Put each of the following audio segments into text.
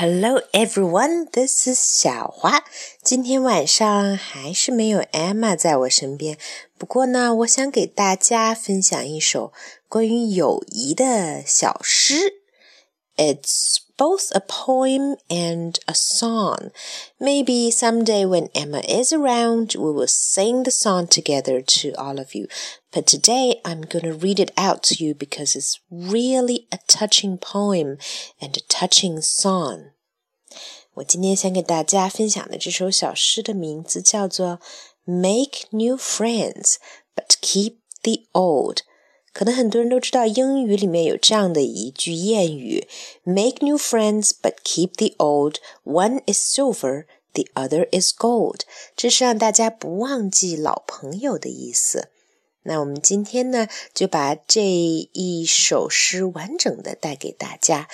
Hello everyone, this is 小花。今天晚上还是没有 Emma 在我身边，不过呢，我想给大家分享一首关于友谊的小诗。It's both a poem and a song. Maybe someday when Emma is around, we will sing the song together to all of you. But today I'm going to read it out to you because it's really a touching poem and a touching song. 我今天想给大家分享的这首小诗的名字叫做 "Make New Friends, but Keep the Old"。 可能很多人都知道，英语里面有这样的一句谚语：“Make new friends, but keep the old. One is silver, the other is gold。”这是让大家不忘记老朋友的意思。那我们今天呢，就把这一首诗完整的带给大家。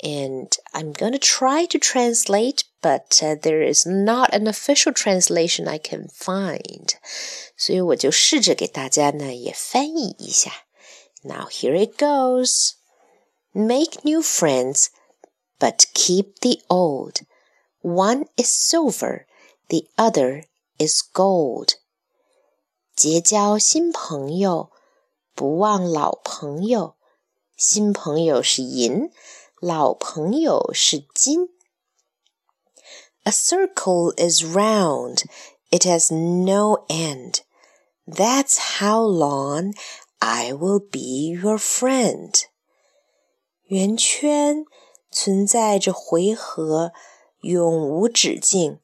And I'm going to try to translate, but uh, there is not an official translation I can find. 所以我就试着给大家呢也翻译一下。 now here it goes. Make new friends, but keep the old. One is silver, the other is gold. 结交新朋友，不忘老朋友。新朋友是银，老朋友是金。A circle is round, it has no end. That's how long I will be your friend。圆圈存在着回合，永无止境，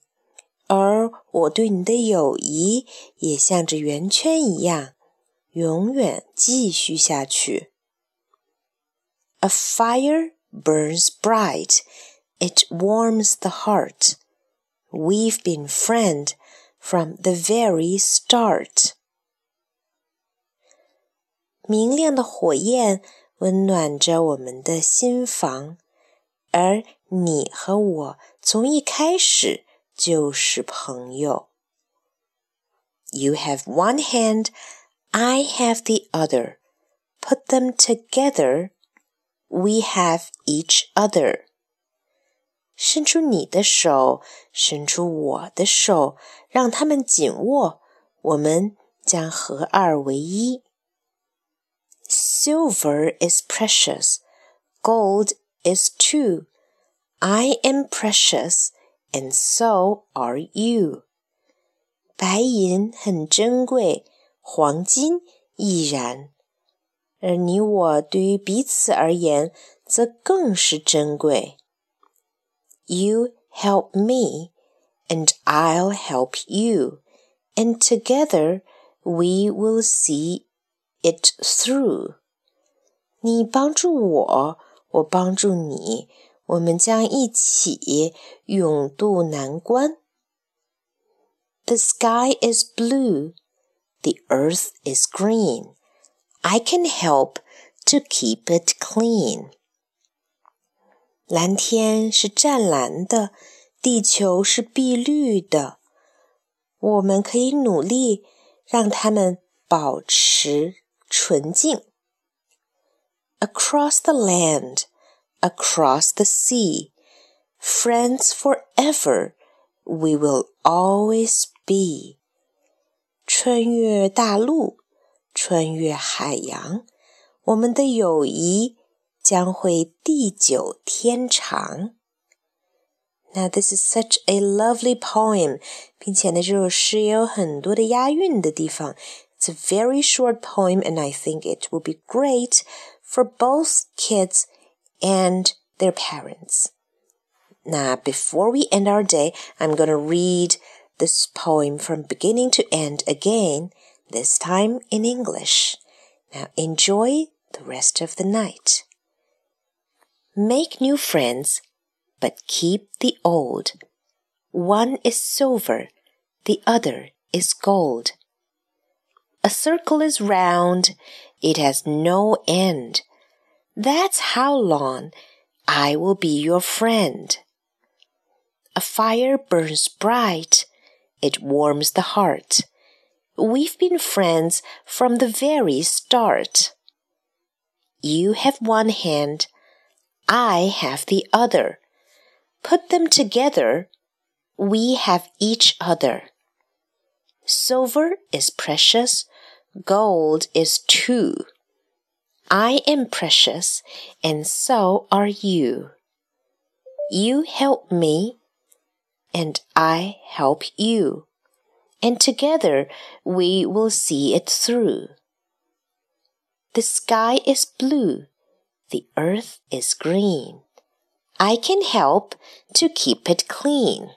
而我对你的友谊也像这圆圈一样，永远继续下去。A fire burns bright, it warms the heart. We've been friends from the very start. 明亮的火焰温暖着我们的心房，而你和我从一开始就是朋友。You have one hand, I have the other. Put them together, we have each other. 伸出你的手，伸出我的手，让他们紧握，我们将合二为一。Silver is precious, gold is too. I am precious, and so are you. 白银很珍贵，黄金亦然，而你我对于彼此而言，则更是珍贵。You help me, and I'll help you, and together we will see it through。 你帮助我，我帮助你，我们将一起勇渡难关。The sky is blue, the earth is green. I can help to keep it clean. 蓝天是湛蓝的，地球是碧绿的。我们可以努力让它们保持纯净。 Across the land, across the sea, friends forever, we will always be. 穿越大陆，穿越海洋，我们的友谊将会地久天长。Now this is such a lovely poem，并且呢，这首诗也有很多的押韵的地方。it's a very short poem, and I think it will be great for both kids and their parents. Now, before we end our day, I'm going to read this poem from beginning to end again, this time in English. Now, enjoy the rest of the night. Make new friends, but keep the old. One is silver, the other is gold. A circle is round, it has no end. That's how long I will be your friend. A fire burns bright, it warms the heart. We've been friends from the very start. You have one hand, I have the other. put them together, we have each other. Silver is precious, gold is too. I am precious, and so are you. You help me, and I help you, and together we will see it through. The sky is blue, the earth is green. I can help to keep it clean.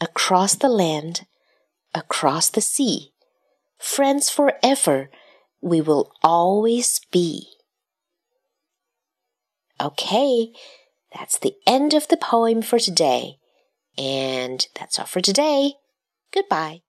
Across the land, across the sea, friends forever we will always be. Okay, that's the end of the poem for today. And that's all for today. Goodbye.